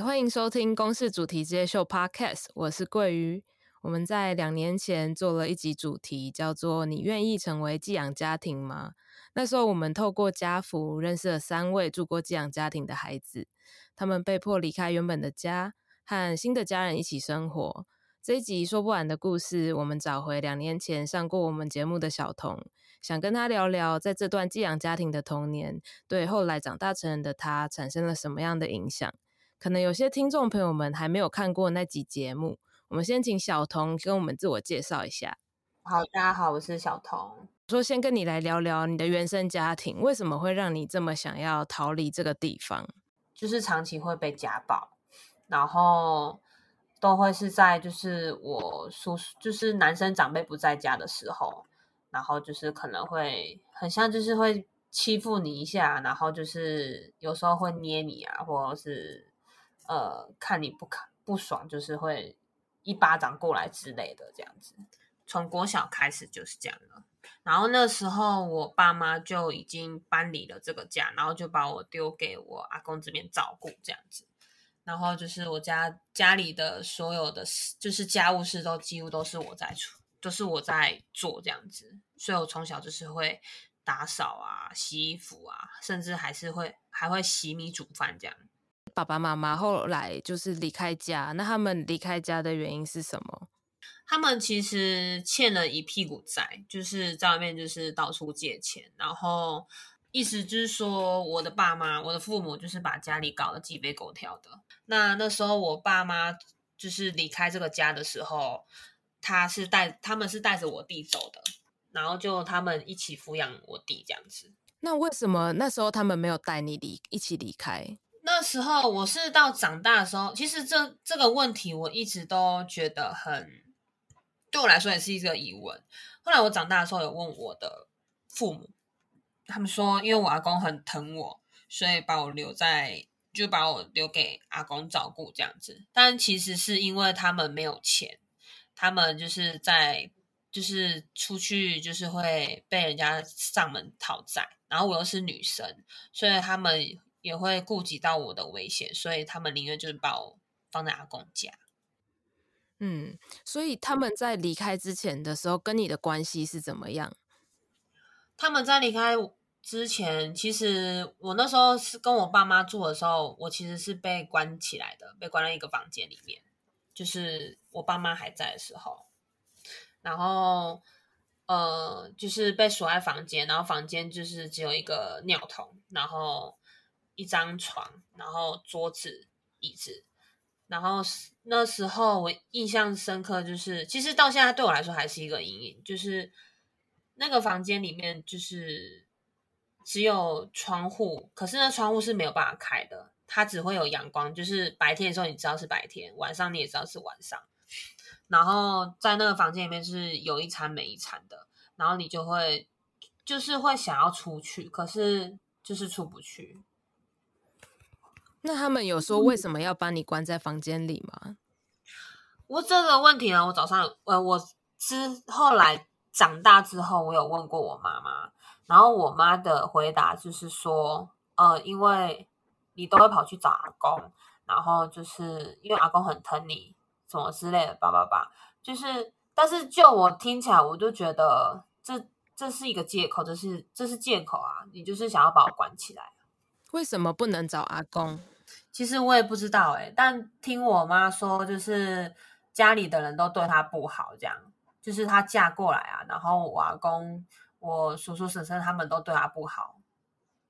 欢迎收听《公视主题之夜秀》Podcast，我是桂鱼。我们在两年前做了一集主题，叫做“你愿意成为寄养家庭吗？”那时候我们透过家福认识了三位住过寄养家庭的孩子，他们被迫离开原本的家，和新的家人一起生活。这一集说不完的故事，我们找回两年前上过我们节目的小童，想跟他聊聊，在这段寄养家庭的童年，对后来长大成人的他产生了什么样的影响。可能有些听众朋友们还没有看过那集节目，我们先请小童跟我们自我介绍一下。好，大家好，我是小童。说先跟你来聊聊你的原生家庭，为什么会让你这么想要逃离这个地方？就是长期会被家暴，然后都会是在就是我叔叔，就是男生长辈不在家的时候，然后就是可能会很像就是会欺负你一下，然后就是有时候会捏你啊，或者是。呃，看你不看不爽，就是会一巴掌过来之类的，这样子。从国小开始就是这样了。然后那时候我爸妈就已经搬离了这个家，然后就把我丢给我阿公这边照顾这样子。然后就是我家家里的所有的事，就是家务事都几乎都是我在出，都是我在做这样子。所以我从小就是会打扫啊、洗衣服啊，甚至还是会还会洗米煮饭这样。爸爸妈妈后来就是离开家，那他们离开家的原因是什么？他们其实欠了一屁股债，就是在外面就是到处借钱，然后意思就是说，我的爸妈，我的父母就是把家里搞得鸡飞狗跳的。那那时候我爸妈就是离开这个家的时候，他是带他们是带着我弟走的，然后就他们一起抚养我弟这样子。那为什么那时候他们没有带你离一起离开？那时候我是到长大的时候，其实这这个问题我一直都觉得很，对我来说也是一个疑问。后来我长大的时候有问我的父母，他们说因为我阿公很疼我，所以把我留在，就把我留给阿公照顾这样子。但其实是因为他们没有钱，他们就是在就是出去就是会被人家上门讨债，然后我又是女生，所以他们。也会顾及到我的危险，所以他们宁愿就是把我放在阿公家。嗯，所以他们在离开之前的时候，跟你的关系是怎么样？他们在离开之前，其实我那时候是跟我爸妈住的时候，我其实是被关起来的，被关在一个房间里面，就是我爸妈还在的时候，然后呃，就是被锁在房间，然后房间就是只有一个尿桶，然后。一张床，然后桌子、椅子，然后那时候我印象深刻，就是其实到现在对我来说还是一个阴影，就是那个房间里面就是只有窗户，可是那窗户是没有办法开的，它只会有阳光，就是白天的时候你知道是白天，晚上你也知道是晚上，然后在那个房间里面是有一餐没一餐的，然后你就会就是会想要出去，可是就是出不去。那他们有说为什么要把你关在房间里吗？嗯、我这个问题呢，我早上呃，我之后来长大之后，我有问过我妈妈，然后我妈的回答就是说，呃，因为你都会跑去找阿公，然后就是因为阿公很疼你，什么之类的，叭叭叭，就是，但是就我听起来，我就觉得这这是一个借口，这是这是借口啊，你就是想要把我关起来，为什么不能找阿公？其实我也不知道哎，但听我妈说，就是家里的人都对她不好，这样，就是她嫁过来啊，然后我阿公、我叔叔、婶婶他们都对她不好，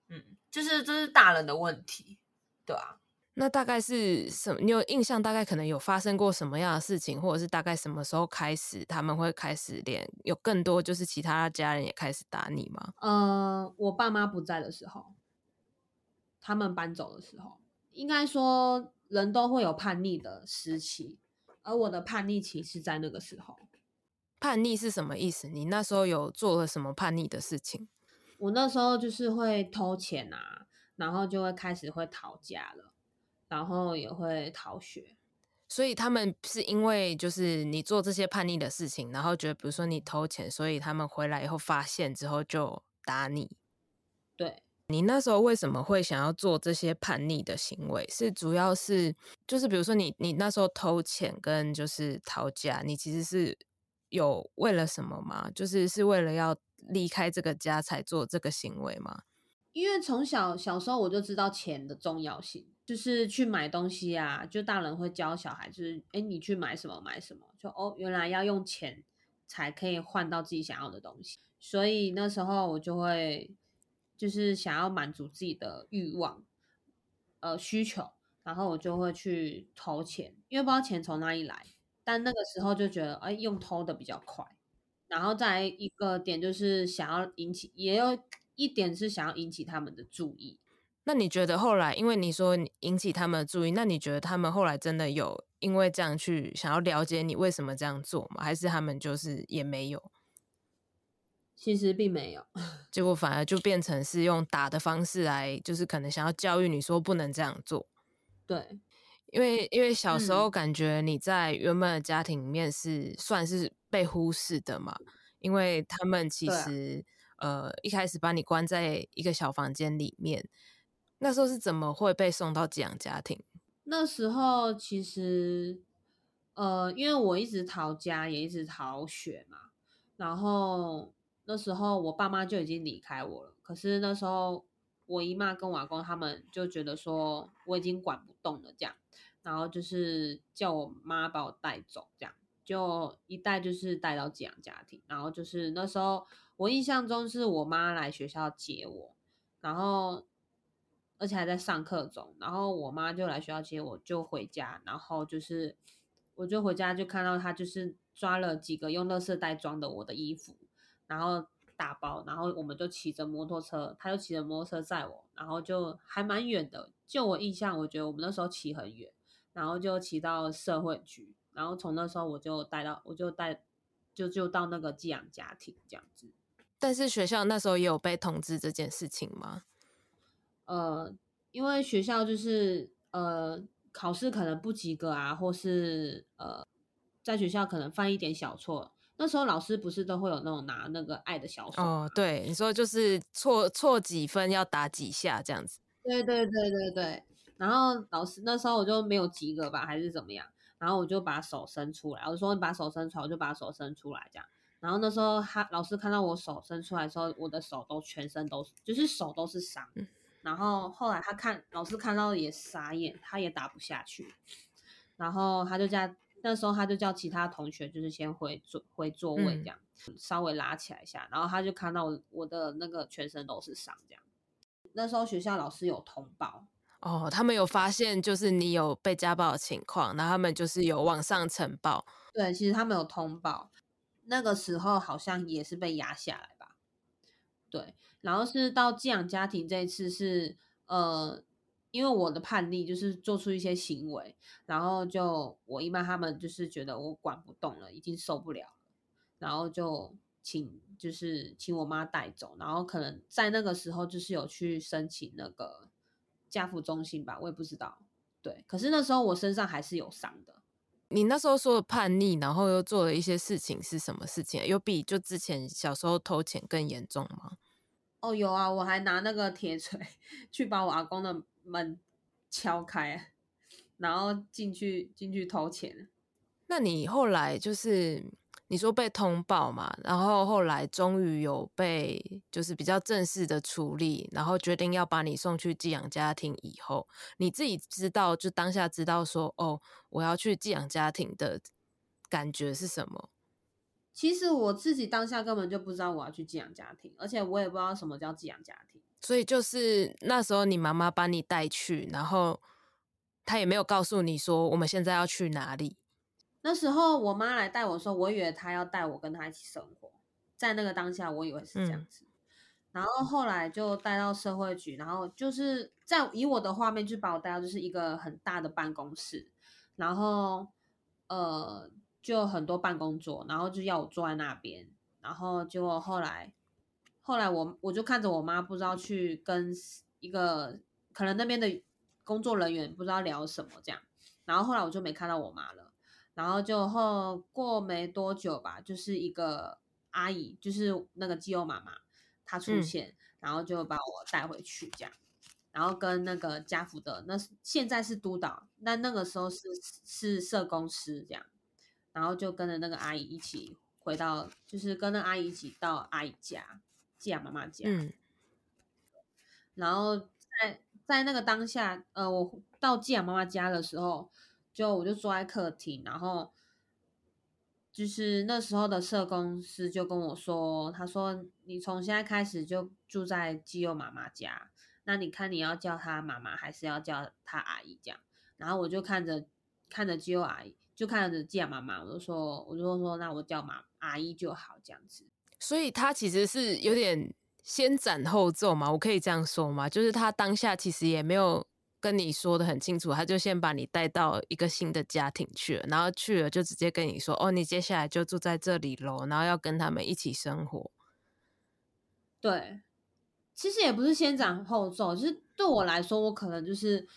嗯，就是这是大人的问题，对啊。那大概是什么？你有印象？大概可能有发生过什么样的事情，或者是大概什么时候开始他们会开始连有更多就是其他家人也开始打你吗？呃，我爸妈不在的时候，他们搬走的时候。应该说，人都会有叛逆的时期，而我的叛逆期是在那个时候。叛逆是什么意思？你那时候有做了什么叛逆的事情？我那时候就是会偷钱啊，然后就会开始会讨价了，然后也会逃学。所以他们是因为就是你做这些叛逆的事情，然后觉得比如说你偷钱，所以他们回来以后发现之后就打你。对。你那时候为什么会想要做这些叛逆的行为？是主要是就是比如说你你那时候偷钱跟就是逃家，你其实是有为了什么吗？就是是为了要离开这个家才做这个行为吗？因为从小小时候我就知道钱的重要性，就是去买东西啊，就大人会教小孩，就是哎，你去买什么买什么，就哦，原来要用钱才可以换到自己想要的东西，所以那时候我就会。就是想要满足自己的欲望，呃，需求，然后我就会去偷钱，因为不知道钱从哪里来。但那个时候就觉得，哎，用偷的比较快。然后再一个点就是想要引起，也有一点是想要引起他们的注意。那你觉得后来，因为你说引起他们的注意，那你觉得他们后来真的有因为这样去想要了解你为什么这样做吗？还是他们就是也没有？其实并没有，结果反而就变成是用打的方式来，就是可能想要教育你说不能这样做。对，因为因为小时候感觉你在原本的家庭里面是算是被忽视的嘛，因为他们其实、啊、呃一开始把你关在一个小房间里面，那时候是怎么会被送到寄养家庭？那时候其实呃，因为我一直逃家，也一直逃学嘛，然后。那时候我爸妈就已经离开我了，可是那时候我姨妈跟我阿公他们就觉得说我已经管不动了，这样，然后就是叫我妈把我带走，这样就一带就是带到寄养家庭，然后就是那时候我印象中是我妈来学校接我，然后而且还在上课中，然后我妈就来学校接我，就回家，然后就是我就回家就看到她就是抓了几个用垃圾袋装的我的衣服。然后打包，然后我们就骑着摩托车，他就骑着摩托车载我，然后就还蛮远的。就我印象，我觉得我们那时候骑很远，然后就骑到社会局，然后从那时候我就带到，我就带，就就到那个寄养家庭这样子。但是学校那时候也有被通知这件事情吗？呃，因为学校就是呃考试可能不及格啊，或是呃在学校可能犯一点小错。那时候老师不是都会有那种拿那个爱的小手哦，对，你说就是错错几分要打几下这样子。对对对对对。然后老师那时候我就没有及格吧，还是怎么样？然后我就把手伸出来，我就说你把手伸出来，我就把手伸出来这样。然后那时候他老师看到我手伸出来的时候，我的手都全身都是，就是手都是伤。嗯。然后后来他看老师看到也傻眼，他也打不下去。然后他就这样。那时候他就叫其他同学，就是先回座回座位这样，嗯，稍微拉起来一下，然后他就看到我我的那个全身都是伤这样。那时候学校老师有通报哦，他们有发现就是你有被家暴的情况，然后他们就是有往上呈报。对，其实他们有通报，那个时候好像也是被压下来吧。对，然后是到寄养家庭这一次是呃。因为我的叛逆就是做出一些行为，然后就我姨妈他们就是觉得我管不动了，已经受不了了，然后就请就是请我妈带走，然后可能在那个时候就是有去申请那个家扶中心吧，我也不知道。对，可是那时候我身上还是有伤的。你那时候说的叛逆，然后又做了一些事情是什么事情？有比就之前小时候偷钱更严重吗？哦，有啊，我还拿那个铁锤 去把我阿公的。门敲开，然后进去进去偷钱。那你后来就是你说被通报嘛，然后后来终于有被就是比较正式的处理，然后决定要把你送去寄养家庭以后，你自己知道就当下知道说哦，我要去寄养家庭的感觉是什么？其实我自己当下根本就不知道我要去寄养家庭，而且我也不知道什么叫寄养家庭。所以就是那时候你妈妈把你带去，然后她也没有告诉你说我们现在要去哪里。那时候我妈来带我的时候，我以为她要带我跟她一起生活，在那个当下我以为是这样子。嗯。然后后来就带到社会局，然后就是在以我的画面就把我带到就是一个很大的办公室，然后呃就很多办公桌，然后就要我坐在那边，然后结果后来。后来我我就看着我妈，不知道去跟一个可能那边的工作人员不知道聊什么这样，然后后来我就没看到我妈了，然后就后过没多久吧，就是一个阿姨，就是那个基友妈妈，她出现，嗯，然后就把我带回去这样，然后跟那个家福的那现在是督导，那那个时候是是社工师这样，然后就跟着那个阿姨一起回到，就是跟那阿姨一起到阿姨家，寄养妈妈家，嗯，然后在在那个当下，呃，我到寄养妈妈家的时候，就我就坐在客厅，然后。就是那时候的社工师就跟我说，他说你从现在开始就住在基友妈妈家，那你看你要叫她妈妈还是要叫她阿姨这样？然后我就看着看着基友阿姨，就看着基亚妈妈，我就说我就说那我叫妈阿姨就好这样子。所以他其实是有点先斩后奏嘛，我可以这样说吗？就是他当下其实也没有。跟你说的很清楚，他就先把你带到一个新的家庭去了，然后去了就直接跟你说：“哦，你接下来就住在这里喽，然后要跟他们一起生活。”对，其实也不是先斩后奏，就是对我来说，我可能就是，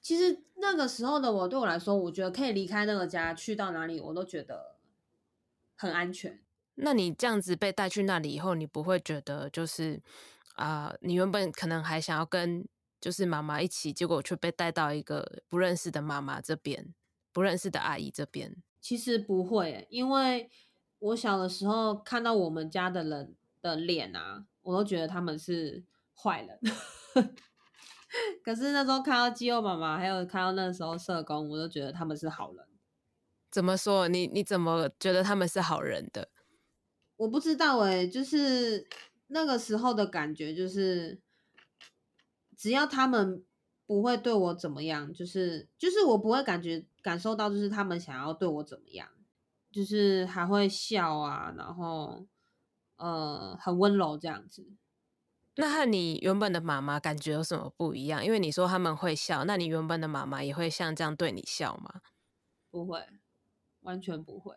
其实那个时候的我，对我来说，我觉得可以离开那个家，去到哪里我都觉得很安全。那你这样子被带去那里以后，你不会觉得就是啊、呃，你原本可能还想要跟。就是妈妈一起，结果却被带到一个不认识的妈妈这边，不认识的阿姨这边。其实不会，因为我小的时候看到我们家的人的脸啊，我都觉得他们是坏人。可是那时候看到肌肉妈妈，还有看到那时候社工，我都觉得他们是好人。怎么说？你你怎么觉得他们是好人的？我不知道哎、欸，就是那个时候的感觉就是。只要他们不会对我怎么样，就是就是我不会感觉感受到，就是他们想要对我怎么样，就是还会笑啊，然后呃很温柔这样子。那和你原本的妈妈感觉有什么不一样？因为你说他们会笑，那你原本的妈妈也会像这样对你笑吗？不会，完全不会。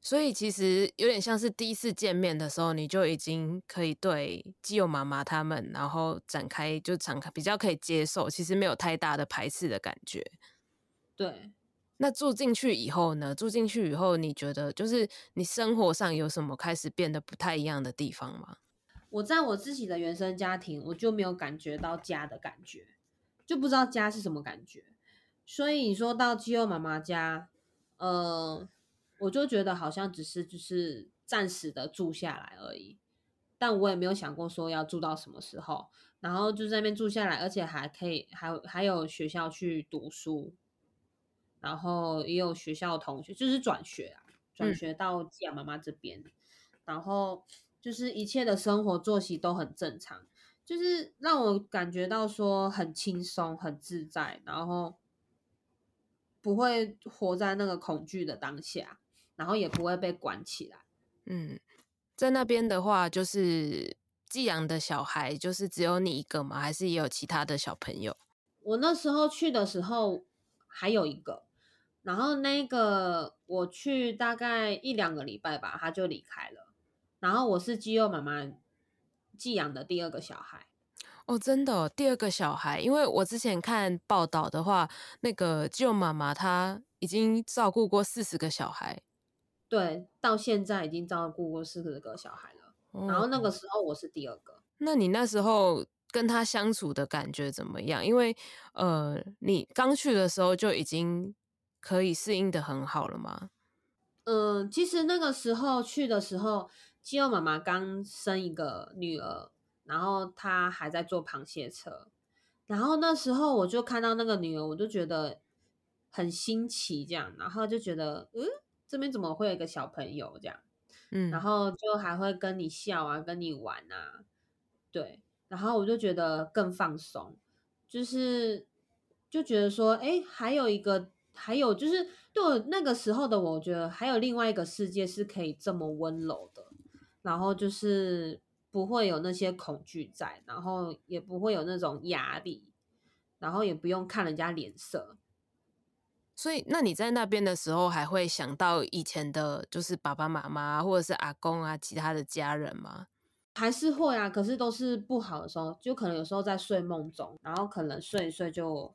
所以其实有点像是第一次见面的时候，你就已经可以对基友妈妈他们，然后展开就展开比较可以接受，其实没有太大的排斥的感觉。对，那住进去以后呢？住进去以后，你觉得就是你生活上有什么开始变得不太一样的地方吗？我在我自己的原生家庭，我就没有感觉到家的感觉，就不知道家是什么感觉。所以你说到肌肉妈妈家，呃。我就觉得好像只是就是暂时的住下来而已，但我也没有想过说要住到什么时候，然后就在那边住下来，而且还可以还还有学校去读书，然后也有学校同学就是转学啊，转学到寄养妈妈这边，嗯，然后就是一切的生活作息都很正常，就是让我感觉到说很轻松很自在，然后不会活在那个恐惧的当下。然后也不会被关起来。嗯，在那边的话，就是寄养的小孩，就是只有你一个吗？还是也有其他的小朋友？我那时候去的时候还有一个，然后那个我去大概一两个礼拜吧，他就离开了。然后我是肌肉妈妈寄养的第二个小孩。哦，真的哦，第二个小孩，因为我之前看报道的话，那个肌肉妈妈她已经照顾过四十个小孩。对，到现在已经照顾过四十个小孩了。哦，然后那个时候我是第二个。那你那时候跟他相处的感觉怎么样？因为呃，你刚去的时候就已经可以适应的很好了吗？嗯、呃，其实那个时候去的时候，基友妈妈刚生一个女儿，然后她还在坐螃蟹车，然后那时候我就看到那个女儿，我就觉得很新奇，这样，然后就觉得嗯。这边怎么会有一个小朋友这样？嗯，然后就还会跟你笑啊，跟你玩啊，对，然后我就觉得更放松，就是就觉得说，哎，还有一个，还有就是对我那个时候的我，我觉得还有另外一个世界是可以这么温柔的，然后就是不会有那些恐惧在，然后也不会有那种压力，然后也不用看人家脸色。所以，那你在那边的时候，还会想到以前的，就是爸爸妈妈或者是阿公啊，其他的家人吗？还是会啊，可是都是不好的时候，就可能有时候在睡梦中，然后可能睡一睡就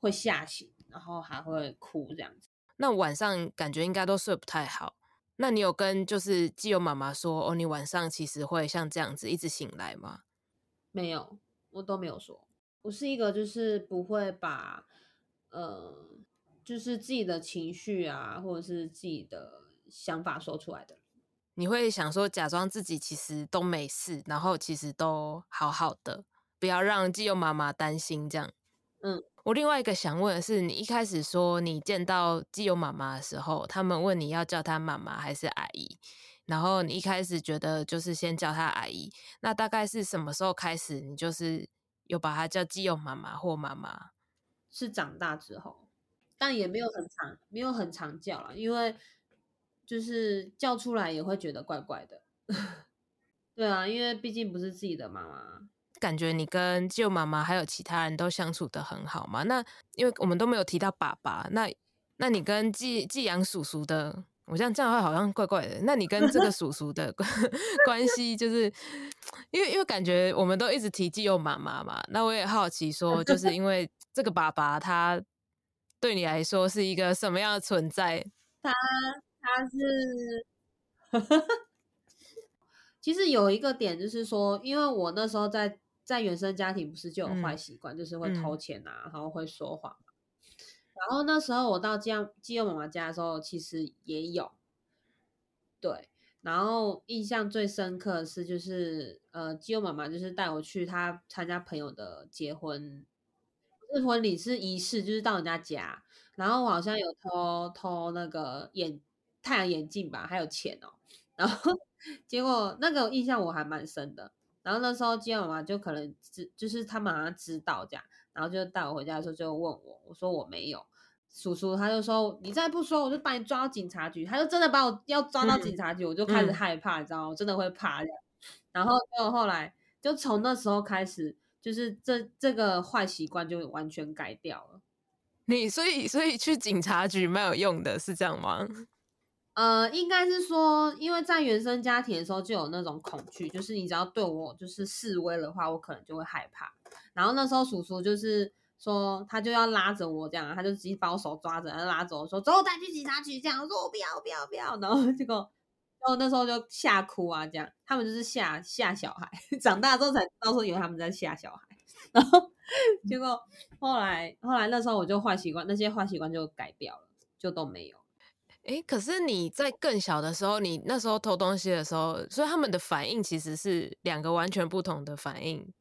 会吓醒，然后还会哭这样子。那晚上感觉应该都睡不太好。那你有跟就是基友妈妈说哦，你晚上其实会像这样子一直醒来吗？没有，我都没有说。我是一个就是不会把呃，就是自己的情绪啊，或者是自己的想法说出来的。你会想说假装自己其实都没事，然后其实都好好的，不要让基友妈妈担心这样。嗯。我另外一个想问的是，你一开始说你见到基友妈妈的时候，他们问你要叫她妈妈还是阿姨，然后你一开始觉得就是先叫她阿姨，那大概是什么时候开始你就是有把她叫基友妈妈或妈妈？是长大之后，但也没有很常，没有很常叫了，因为就是叫出来也会觉得怪怪的。对啊，因为毕竟不是自己的妈妈。感觉你跟舅妈妈还有其他人都相处得很好嘛？那因为我们都没有提到爸爸，那那你跟寄寄养叔叔的，我这样这样的话好像怪怪的。那你跟这个叔叔的关 关系，就是因为因为感觉我们都一直提寄养妈妈嘛，那我也好奇说，就是因为这个爸爸他对你来说是一个什么样的存在？他他是，其实有一个点就是说，因为我那时候在。在原生家庭不是就有坏习惯，嗯、就是会偷钱啊，嗯、然后会说谎。然后那时候我到基养基友妈妈家的时候，其实也有。对，然后印象最深刻的是，就是呃，基友妈妈就是带我去她参加朋友的结婚，是婚礼是仪式，就是到人家家，然后我好像有偷偷那个眼太阳眼镜吧，还有钱哦。然后结果那个印象我还蛮深的。然后那时候基友妈妈就可能知，就是他们好像知道这样，然后就带我回家的时候就问我，我说我没有。叔叔他就说，你再不说，我就把你抓到警察局。他就真的把我要抓到警察局，嗯、我就开始害怕，你知道吗？我真的会怕。然后就后来就从那时候开始，就是这这个坏习惯就完全改掉了。你所以所以去警察局没有用的是这样吗？呃，应该是说，因为在原生家庭的时候就有那种恐惧，就是你只要对我就是示威的话，我可能就会害怕。然后那时候叔叔就是说，他就要拉着我这样，他就直接把我手抓着，然后拉着我说：“走，带去警察局。”这样我说：“我不要，不要，不要。”然后 结果，然后那时候就吓哭啊，这样他们就是吓吓小孩。长大之后才知道说，以为他们在吓小孩。然后结果后来后来那时候我就坏习惯，那些坏习惯就改掉了，就都没有。哎，可是你在更小的时候，你那时候偷东西的时候，所以他们的反应其实是两个完全不同的反应。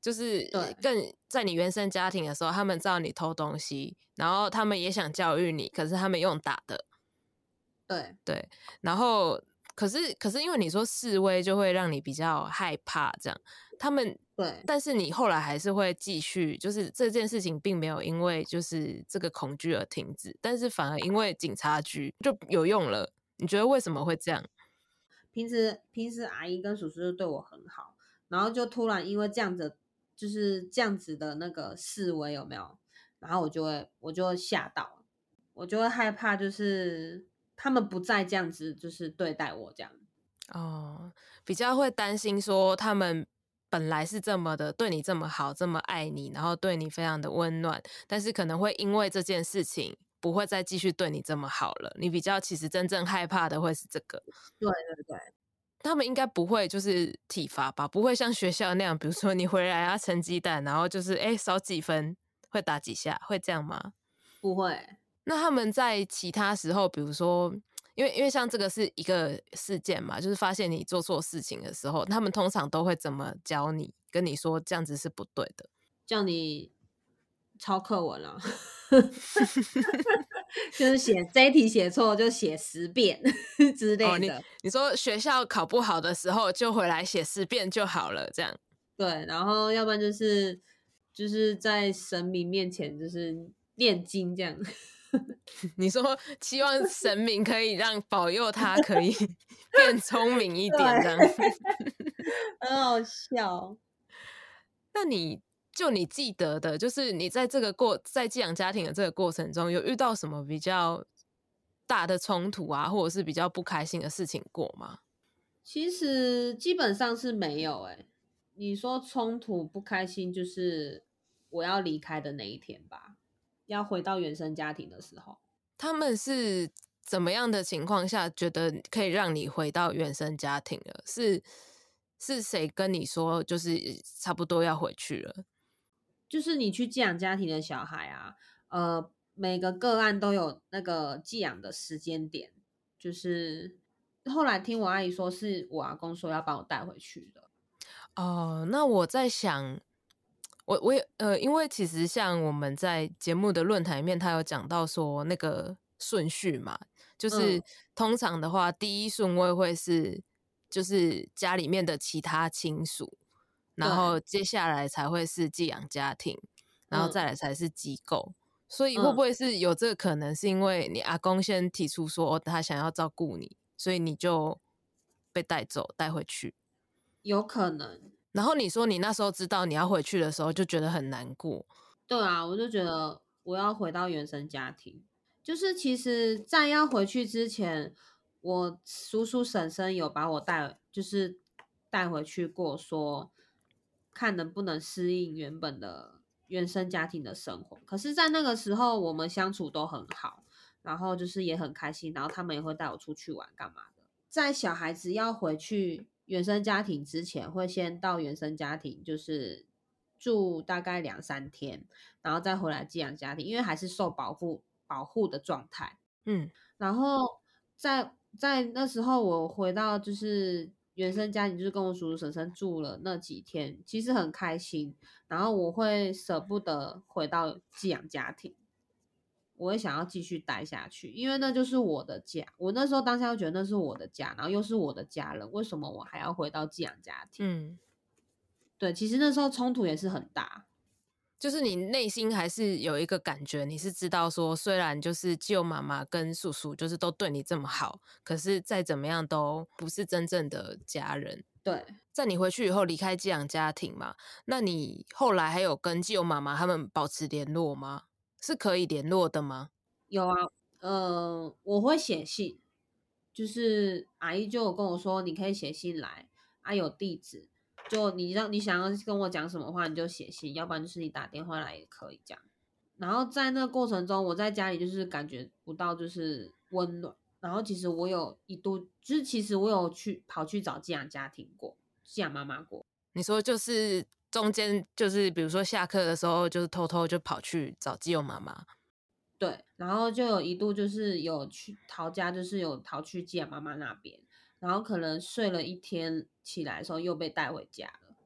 就是更在你原生家庭的时候，他们知道你偷东西，然后他们也想教育你，可是他们用打的。对对，然后可是可是因为你说示威就会让你比较害怕，这样他们。对，但是你后来还是会继续，就是这件事情并没有因为就是这个恐惧而停止，但是反而因为警察局就有用了。你觉得为什么会这样？平时平时阿姨跟叔叔就对我很好，然后就突然因为这样子，就是这样子的那个示威有没有？然后我就会我就会吓到，我就会害怕，就是他们不再这样子，就是对待我这样。哦，比较会担心说他们。本来是这么的对你这么好，这么爱你，然后对你非常的温暖，但是可能会因为这件事情不会再继续对你这么好了。你比较其实真正害怕的会是这个。对对对，他们应该不会就是体罚吧？不会像学校那样，比如说你回来啊成绩单，然后就是哎少几分会打几下，会这样吗？不会。那他们在其他时候，比如说。因为因为像这个是一个事件嘛，就是发现你做错事情的时候，他们通常都会怎么教你，跟你说这样子是不对的，叫你抄课文啊，就是写这一题写错就写十遍 之类的。哦，你你说学校考不好的时候就回来写十遍就好了，这样。对，然后要不然就是就是在神明面前就是念经这样。你说希望神明可以让保佑他可以 变聪明一点，这样 很好笑。那你就你记得的，就是你在这个过在寄养家庭的这个过程中，有遇到什么比较大的冲突啊，或者是比较不开心的事情过吗？其实基本上是没有欸。你说冲突不开心，就是我要离开的那一天吧。要回到原生家庭的时候，他们是怎么样的情况下觉得可以让你回到原生家庭了？是是谁跟你说，就是差不多要回去了？就是你去寄养家庭的小孩啊，呃，每个个案都有那个寄养的时间点。就是后来听我阿姨说，是我阿公说要帮我带回去的。哦，那我在想，我我也呃，因为其实像我们在节目的论坛里面，他有讲到说那个顺序嘛，就是、嗯、通常的话，第一顺位会是就是家里面的其他亲属，然后接下来才会是寄养家庭，然后再来才是机构。嗯、所以会不会是有这个可能？是因为你阿公先提出说他想要照顾你，所以你就被带走带回去？有可能，然后你说你那时候知道你要回去的时候，就觉得很难过。对啊，我就觉得我要回到原生家庭。就是其实，在要回去之前，我叔叔婶婶有把我带，就是带回去过，说看能不能适应原本的原生家庭的生活。可是，在那个时候，我们相处都很好，然后就是也很开心，然后他们也会带我出去玩干嘛的。在小孩子要回去。原生家庭之前会先到原生家庭，就是住大概两三天，然后再回来寄养家庭，因为还是受保护保护的状态。嗯，然后在在那时候我回到就是原生家庭，就是跟我叔叔婶婶住了那几天，其实很开心。然后我会舍不得回到寄养家庭。我也想要继续待下去，因为那就是我的家。我那时候当下又觉得那是我的家，然后又是我的家人，为什么我还要回到寄养家庭？嗯，对，其实那时候冲突也是很大，就是你内心还是有一个感觉，你是知道说，虽然就是舅妈妈跟叔叔就是都对你这么好，可是再怎么样都不是真正的家人。对，在你回去以后离开寄养家庭嘛，那你后来还有跟舅妈妈他们保持联络吗？是可以联络的吗？有啊，呃，我会写信，就是阿姨就有跟我说，你可以写信来，啊，有地址，就你让你想要跟我讲什么话，你就写信，要不然就是你打电话来也可以这样。然后在那个过程中，我在家里就是感觉不到就是温暖，然后其实我有一度，就是其实我有去跑去找寄养家庭过，寄养妈妈过。你说就是。中间就是比如说下课的时候，就是偷偷就跑去找基友妈妈，对，然后就有一度就是有去逃家，就是有逃去基友妈妈那边，然后可能睡了一天，起来的时候又被带回家了，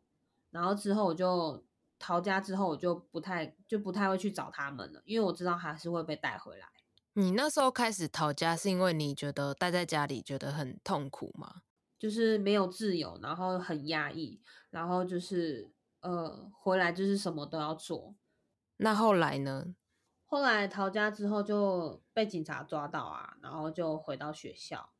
然后之后我就逃家之后，我就不太就不太会去找他们了，因为我知道还是会被带回来。你那时候开始逃家是因为你觉得待在家里觉得很痛苦吗？就是没有自由，然后很压抑，然后就是。呃，回来就是什么都要做。那后来呢？后来逃家之后就被警察抓到啊，然后就回到学校，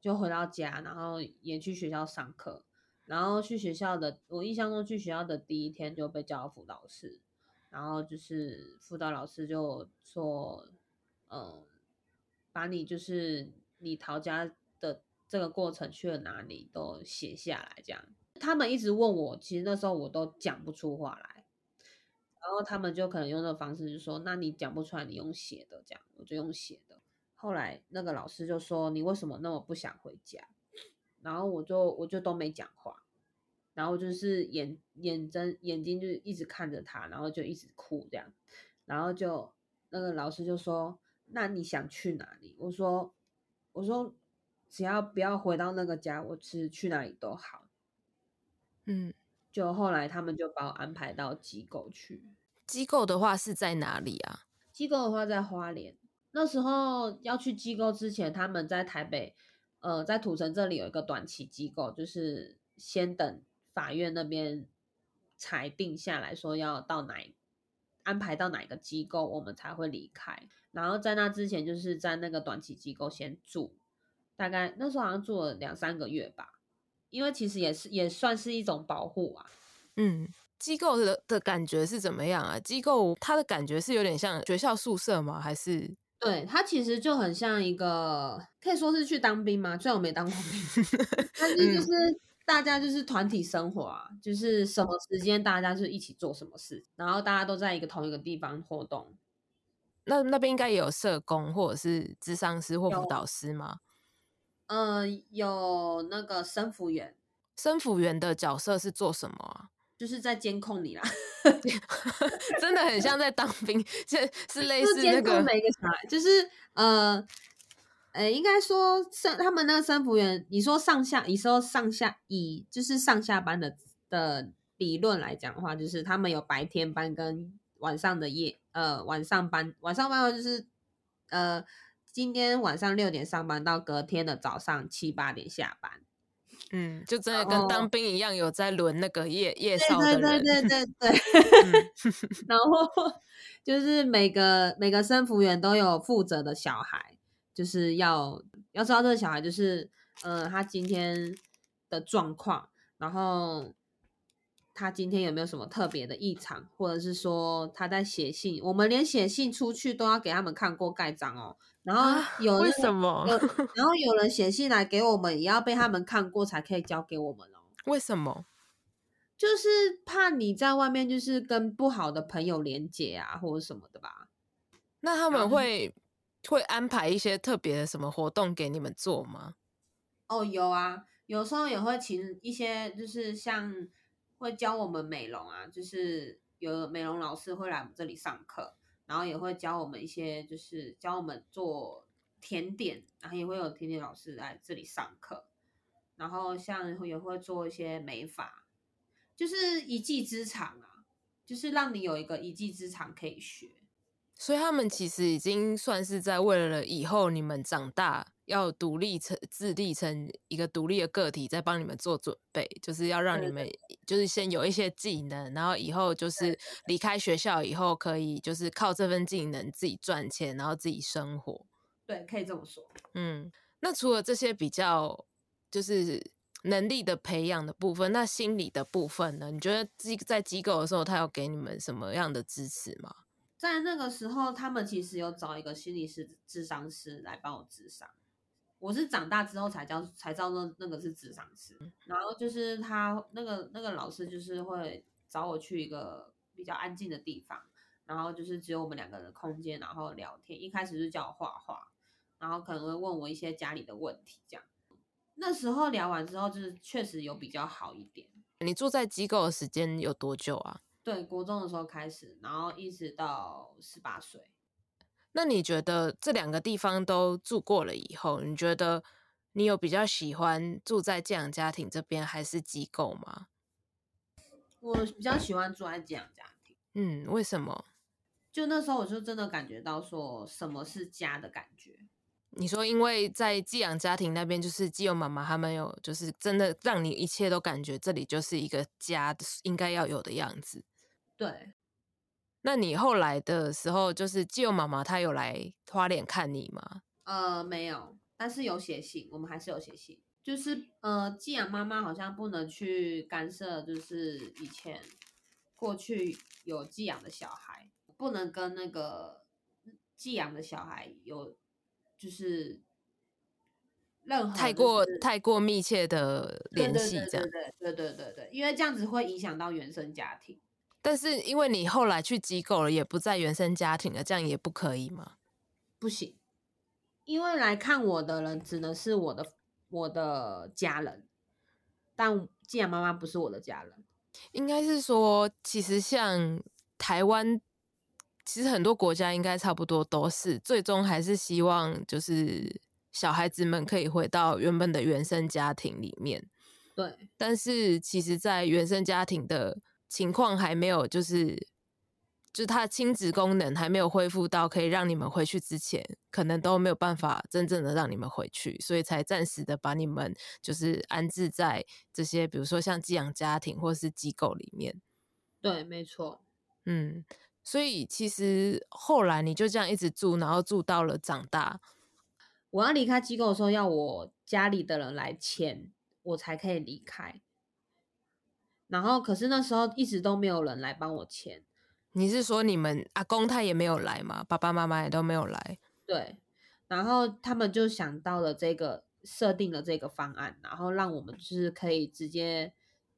就回到家，然后也去学校上课。然后去学校的，我印象中去学校的第一天就被叫到辅导室，然后就是辅导老师就说，嗯，把你就是你逃家的这个过程去了哪里都写下来，这样。他们一直问我，其实那时候我都讲不出话来，然后他们就可能用这个方式就说：“那你讲不出来，你用写的。”这样我就用写的。后来那个老师就说：“你为什么那么不想回家？”然后我就我就都没讲话，然后就是眼眼睁眼睛就一直看着他，然后就一直哭这样，然后就那个老师就说：“那你想去哪里？”我说：“我说只要不要回到那个家，我其实去哪里都好。”嗯，就后来他们就把我安排到机构去。机构的话是在哪里啊？机构的话在花莲。那时候要去机构之前，他们在台北，呃，在土城这里有一个短期机构，就是先等法院那边裁定下来说要到哪，安排到哪个机构，我们才会离开。然后在那之前，就是在那个短期机构先住，大概那时候好像住了两三个月吧。因为其实也是也算是一种保护啊，嗯，机构的的感觉是怎么样啊？机构它的感觉是有点像学校宿舍吗？还是？对，它其实就很像一个，可以说是去当兵吗？虽然我没当过兵，但是就是大家就是团体生活啊，嗯、就是什么时间大家就一起做什么事，然后大家都在一个同一个地方活动，那那边应该也有社工或者是智商师或辅导师吗？嗯、呃，有那个生辅员。生辅员的角色是做什么啊？就是在监控你啦，真的很像在当兵，这是类似那个每个小孩，就是呃，呃，应该说生他们那个生辅员，你说上下，你说上下以就是上下班的的理论来讲的话，就是他们有白天班跟晚上的夜，呃，晚上班，晚上班就是呃，今天晚上六点上班到隔天的早上七八点下班。嗯，就真的跟当兵一样，有在轮那个夜夜哨的人。对对对对对。然后就是每个每个生服员都有负责的小孩，就是要要知道这个小孩就是呃他今天的状况，然后他今天有没有什么特别的异常，或者是说他在写信，我们连写信出去都要给他们看过盖章哦。然后有、那个、为什么？然后有人写信来给我们，也要被他们看过才可以交给我们哦。为什么？就是怕你在外面就是跟不好的朋友连接啊，或者什么的吧。那他们会会安排一些特别的什么活动给你们做吗？哦，有啊，有时候也会请一些，就是像会教我们美容啊，就是有美容老师会来我们这里上课。然后也会教我们一些，就是教我们做甜点，然后也会有甜点老师来这里上课。然后像也会做一些美发，就是一技之长啊，就是让你有一个一技之长可以学。所以他们其实已经算是在为了以后你们长大。要独立成自立成一个独立的个体，在帮你们做准备，就是要让你们就是先有一些技能，然后以后就是离开学校以后可以就是靠这份技能自己赚钱，然后自己生活。对，可以这么说。嗯，那除了这些比较就是能力的培养的部分，那心理的部分呢？你觉得机在机构的时候，他有给你们什么样的支持吗？在那个时候，他们其实有找一个心理师、智商师来帮我智商。我是长大之后才教才知道那那个是咨商师，然后就是他那个那个老师就是会找我去一个比较安静的地方，然后就是只有我们两个人的空间，然后聊天。一开始是叫我画画，然后可能会问我一些家里的问题，这样。那时候聊完之后，就是确实有比较好一点。你住在机构的时间有多久啊？对，国中的时候开始，然后一直到十八岁。那你觉得这两个地方都住过了以后，你觉得你有比较喜欢住在寄养家庭这边还是机构吗？我比较喜欢住在寄养家庭。嗯，为什么？就那时候我就真的感觉到说什么是家的感觉。你说因为在寄养家庭那边，就是基友妈妈他们有，就是真的让你一切都感觉这里就是一个家应该要有的样子。对。那你后来的时候就是基友妈妈她有来花脸看你吗？呃没有但是有写信我们还是有写信。就是呃寄养妈妈好像不能去干涉就是以前过去有寄养的小孩不能跟那个寄养的小孩有就是任何太过太过密切的联系这样。对对对对因为这样子会影响到原生家庭但是因为你后来去机构了，也不在原生家庭了，这样也不可以吗？不行，因为来看我的人只能是我的我的家人，但既然妈妈不是我的家人。应该是说，其实像台湾，其实很多国家应该差不多都是，最终还是希望就是小孩子们可以回到原本的原生家庭里面。对，但是其实，在原生家庭的情况还没有，就是就是他的亲子功能还没有恢复到可以让你们回去之前，可能都没有办法真正的让你们回去，所以才暂时的把你们就是安置在这些，比如说像寄养家庭或是机构里面。对，没错。嗯，所以其实后来你就这样一直住，然后住到了长大。我要离开机构的时候，要我家里的人来签，我才可以离开。然后，可是那时候一直都没有人来帮我签。你是说你们阿公他也没有来吗？爸爸妈妈也都没有来。对，然后他们就想到了这个，设定了这个方案，然后让我们就是可以直接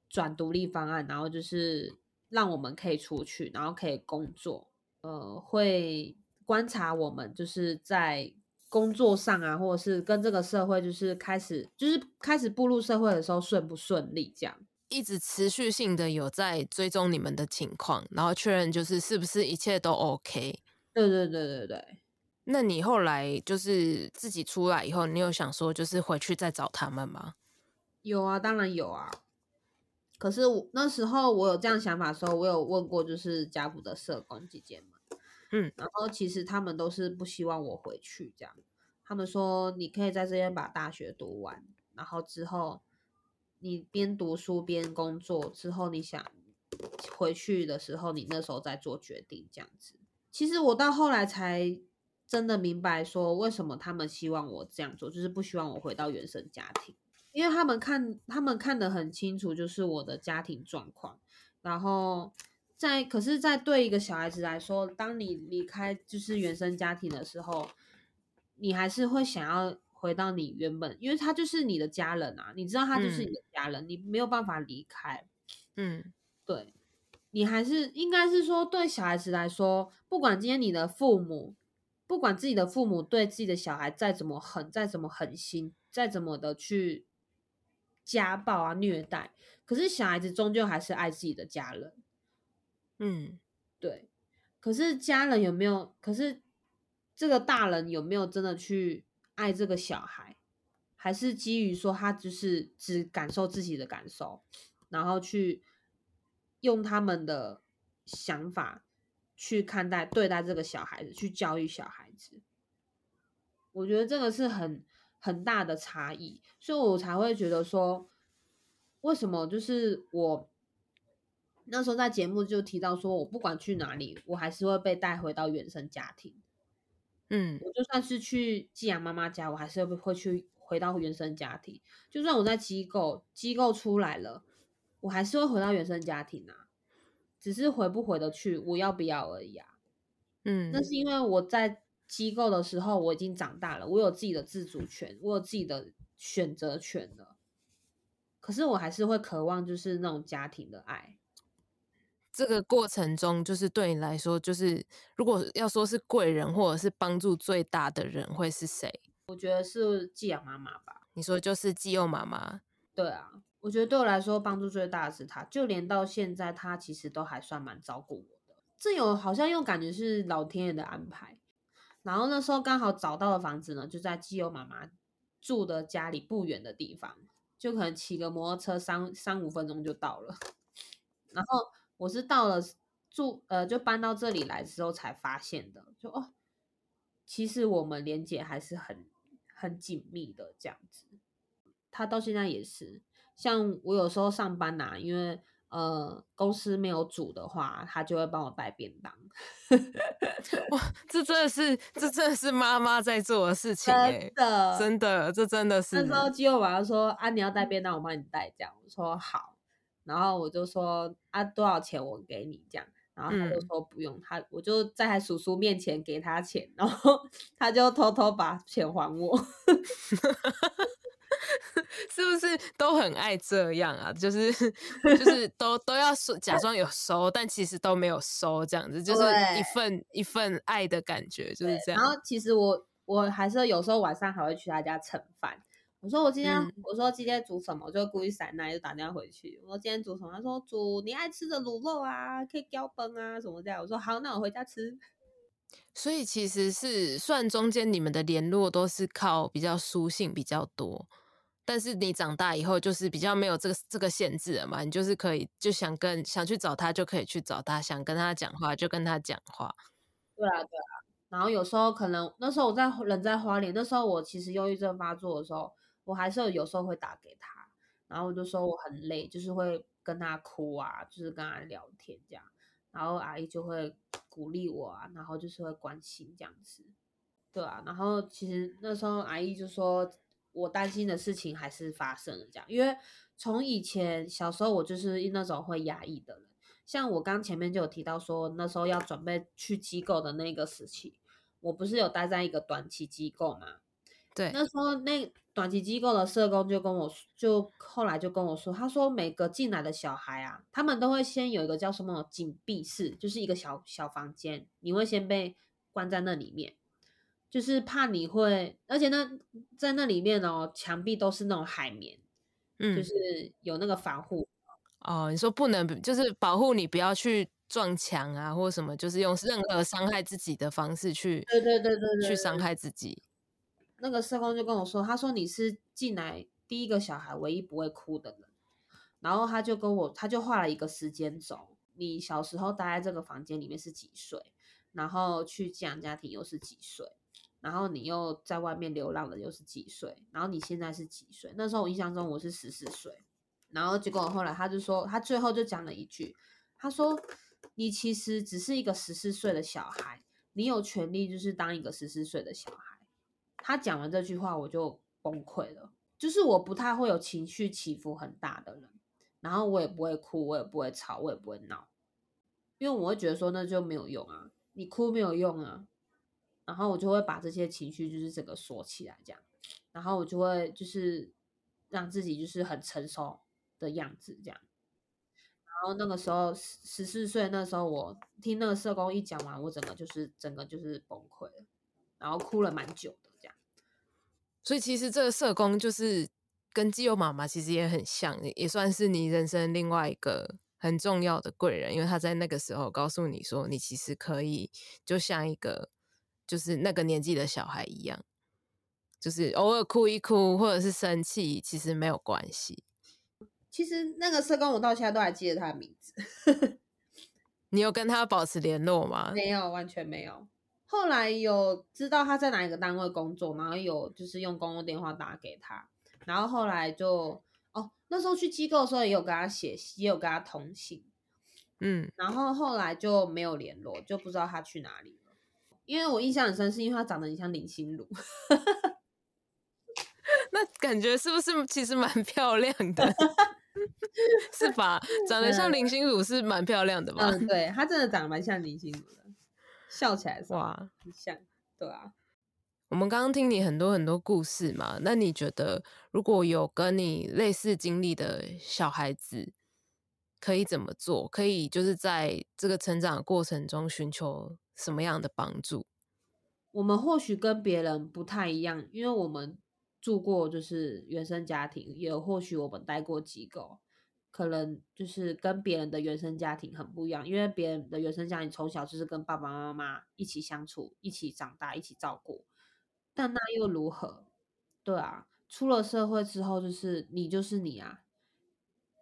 转独立方案，然后就是让我们可以出去，然后可以工作，呃，会观察我们就是在工作上啊，或者是跟这个社会就是开始就是开始步入社会的时候顺不顺利这样。一直持续性的有在追踪你们的情况，然后确认就是是不是一切都 OK。对对对对对。那你后来就是自己出来以后，你有想说就是回去再找他们吗？有啊，当然有啊。可是我那时候我有这样想法的时候，我有问过就是家福的社工姐姐们，嗯，然后其实他们都是不希望我回去这样。他们说你可以在这边把大学读完，然后之后。你边读书边工作之后，你想回去的时候，你那时候再做决定，这样子。其实我到后来才真的明白，说为什么他们希望我这样做，就是不希望我回到原生家庭，因为他们看他们看得很清楚，就是我的家庭状况。然后在可是，在对一个小孩子来说，当你离开就是原生家庭的时候，你还是会想要。回到你原本，因为他就是你的家人啊，你知道他就是你的家人，嗯、你没有办法离开。嗯，对，你还是应该是说，对小孩子来说，不管今天你的父母，不管自己的父母对自己的小孩再怎么狠，再怎么狠心，再怎么的去家暴啊虐待，可是小孩子终究还是爱自己的家人。嗯，对。可是家人有没有？可是这个大人有没有真的去？爱这个小孩，还是基于说他就是只感受自己的感受，然后去用他们的想法去看待对待这个小孩子，去教育小孩子。我觉得这个是很很大的差异，所以我才会觉得说，为什么就是我那时候在节目就提到说，我不管去哪里，我还是会被带回到原生家庭。嗯，我就算是去寄养妈妈家，我还是会会去回到原生家庭。就算我在机构，机构出来了，我还是会回到原生家庭啊。只是回不回得去，我要不要而已啊。嗯，那是因为我在机构的时候，我已经长大了，我有自己的自主权，我有自己的选择权了。可是我还是会渴望，就是那种家庭的爱。这个过程中，就是对你来说，就是如果要说是贵人或者是帮助最大的人，会是谁？我觉得是寄养妈妈吧。你说就是寄幼妈妈？对啊，我觉得对我来说帮助最大的是她，就连到现在，她其实都还算蛮照顾我的。这有好像又感觉是老天爷的安排。然后那时候刚好找到的房子呢，就在寄幼妈妈住的家里不远的地方，就可能骑个摩托车三三五分钟就到了。然后。我是到了住呃，就搬到这里来之后才发现的，就哦，其实我们连接还是很很紧密的这样子。他到现在也是，像我有时候上班呐、啊，因为呃公司没有煮的话，他就会帮我带便当。哇，这真的是这真的是妈妈在做的事情哎，真的真的，这真的是。那时候基友晚上说啊，你要带便当，我帮你带，这样我说好。然后我就说啊，多少钱我给你这样，然后他就说不用，嗯、他我就在他叔叔面前给他钱，然后 他就偷偷把钱还我，是不是都很爱这样啊？就是 就是都都要说假装有收，但其实都没有收，这样子就是一份一份爱的感觉，就是这样。然后其实我我还是有时候晚上还会去他家蹭饭。我说我今天，嗯、我说今天煮什么，我就故意闪奶就打电话回去。我说今天煮什么，他说煮你爱吃的卤肉啊，可以浇崩啊什么这样。我说好，那我回家吃。所以其实是算中间你们的联络都是靠比较书信比较多，但是你长大以后就是比较没有这个这个限制了嘛，你就是可以就想跟想去找他就可以去找他，想跟他讲话就跟他讲话。对啊，对啊。然后有时候可能那时候我在人在花莲，那时候我其实忧郁症发作的时候。我还是有时候会打给他，然后我就说我很累，就是会跟他哭啊，就是跟他聊天这样，然后阿姨就会鼓励我啊，然后就是会关心这样子，对啊，然后其实那时候阿姨就说我担心的事情还是发生了这样，因为从以前小时候我就是那种会压抑的人，像我刚前面就有提到说那时候要准备去机构的那个时期，我不是有待在一个短期机构吗？对，那时候那。短期机构的社工就跟我，就后来就跟我说，他说每个进来的小孩啊，他们都会先有一个叫什么紧闭室，就是一个小小房间，你会先被关在那里面，就是怕你会，而且那在那里面哦，墙壁都是那种海绵，嗯，就是有那个防护。哦，你说不能，就是保护你不要去撞墙啊，或什么，就是用任何伤害自己的方式去，对对对对对，去伤害自己。那个社工就跟我说，他说你是进来第一个小孩，唯一不会哭的人。然后他就跟我，他就画了一个时间轴，你小时候待在这个房间里面是几岁，然后去寄养家庭又是几岁，然后你又在外面流浪的又是几岁，然后你现在是几岁？那时候我印象中我是十四岁，然后结果后来他就说，他最后就讲了一句，他说你其实只是一个十四岁的小孩，你有权利就是当一个十四岁的小孩。他讲完这句话我就崩溃了，就是我不太会有情绪起伏很大的人。然后我也不会哭，我也不会吵，我也不会闹，因为我会觉得说那就没有用啊，你哭没有用啊。然后我就会把这些情绪就是整个锁起来，这样，然后我就会就是让自己就是很成熟的样子，这样。然后那个时候十十四岁，那时候我听那个社工一讲完，我整个就是整个就是崩溃了，然后哭了蛮久的。所以其实这个社工就是。跟基友妈妈其实也很像，也算是你人生另外一个很重要的贵人，因为他在那个时候告诉你说，你其实可以就像一个就是那个年纪的小孩一样，就是偶尔哭一哭或者是生气，其实没有关系。其实那个社工我到现在都还记得他的名字。你有跟他保持联络吗？没有，完全没有。后来有知道他在哪一个单位工作，然后有就是用公共电话打给他。然后后来就哦，那时候去机构的时候也有跟他写，也有跟他通信，嗯，然后后来就没有联络，就不知道他去哪里了。因为我印象很深，是因为他长得很像林心如，那感觉是不是其实蛮漂亮的？是吧？长得像林心如是蛮漂亮的吧？嗯，对，他真的长得蛮像林心如的，笑起来是哇，很像，对啊。我们刚刚听你很多很多故事嘛，那你觉得如果有跟你类似经历的小孩子，可以怎么做？可以就是在这个成长的过程中寻求什么样的帮助？我们或许跟别人不太一样，因为我们住过就是原生家庭，也或许我们待过机构，可能就是跟别人的原生家庭很不一样，因为别人的原生家庭从小就是跟爸爸妈妈一起相处，一起长大，一起照顾。但那又如何？对啊，出了社会之后，就是你就是你啊。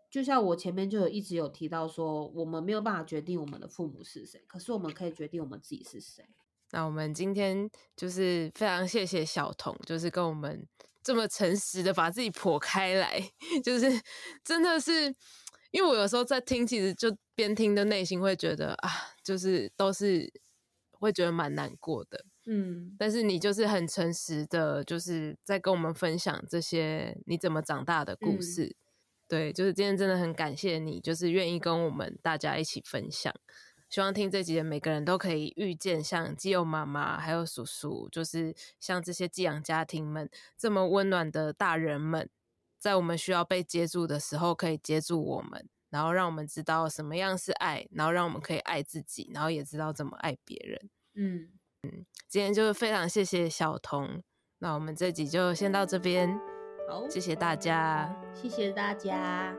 就像我前面就有一直有提到说，我们没有办法决定我们的父母是谁，可是我们可以决定我们自己是谁。那我们今天就是非常谢谢小童，就是跟我们这么诚实的把自己剖开来，就是真的是，因为我有时候在听，其实就边听的内心会觉得啊，就是都是会觉得蛮难过的。嗯，但是你就是很诚实的，就是在跟我们分享这些你怎么长大的故事。嗯、对，就是今天真的很感谢你，就是愿意跟我们大家一起分享。希望听这集的每个人都可以遇见像基友妈妈还有叔叔，就是像这些寄养家庭们这么温暖的大人们，在我们需要被接住的时候，可以接住我们，然后让我们知道什么样是爱，然后让我们可以爱自己，然后也知道怎么爱别人。嗯。嗯，今天就非常谢谢小童，那我们这集就先到这边，好，谢谢大家，谢谢大家。